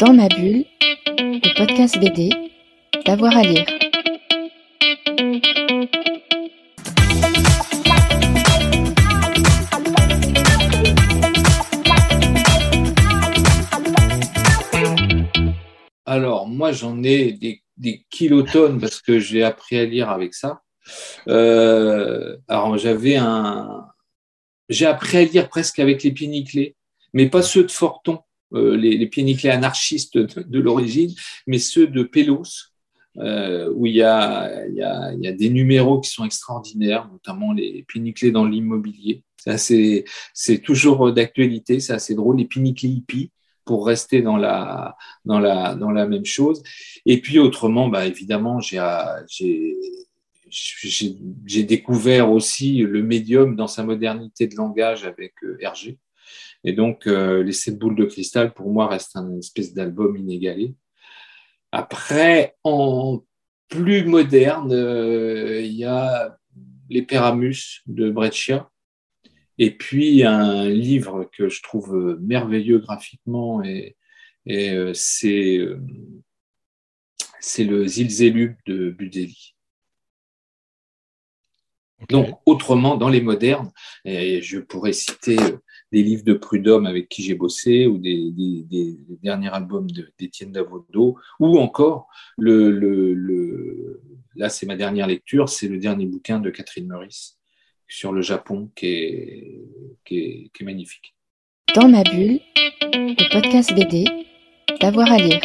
Dans ma bulle, le podcast BD, d'avoir à lire. Alors, moi, j'en ai des, kilotonnes parce que j'ai appris à lire avec ça. Euh, alors, j'avais un. J'ai appris à lire presque avec les pieds nickelés, mais pas ceux de Forton, les, les nickelés anarchistes de, l'origine, mais ceux de Pélos, euh, où il y, a, il, y a, des numéros qui sont extraordinaires, notamment les pieds nickelés dans l'immobilier. C'est toujours d'actualité, c'est assez drôle. Les pieds nickelés hippies, pour rester dans la, dans la, dans la même chose. Et puis autrement, bah, évidemment, j'ai j'ai découvert aussi le médium dans sa modernité de langage avec euh, Hergé. Et donc, euh, Les sept boules de cristal, pour moi, reste un espèce d'album inégalé. Après, en plus moderne, euh, il y a Les Péramus de Breccia, et puis un livre que je trouve merveilleux graphiquement, et, euh, c'est, le Zilzelu de Donc, autrement, dans les modernes, et je pourrais citer euh, des livres de Prudhomme avec qui j'ai bossé, ou des, derniers albums d'Étienne Davodo, ou encore, le, le, là c'est ma dernière lecture, c'est le dernier bouquin de Catherine Meurice, sur le Japon qui est, qui est, qui est magnifique. Dans ma bulle, le podcast BD, d'avoir à lire.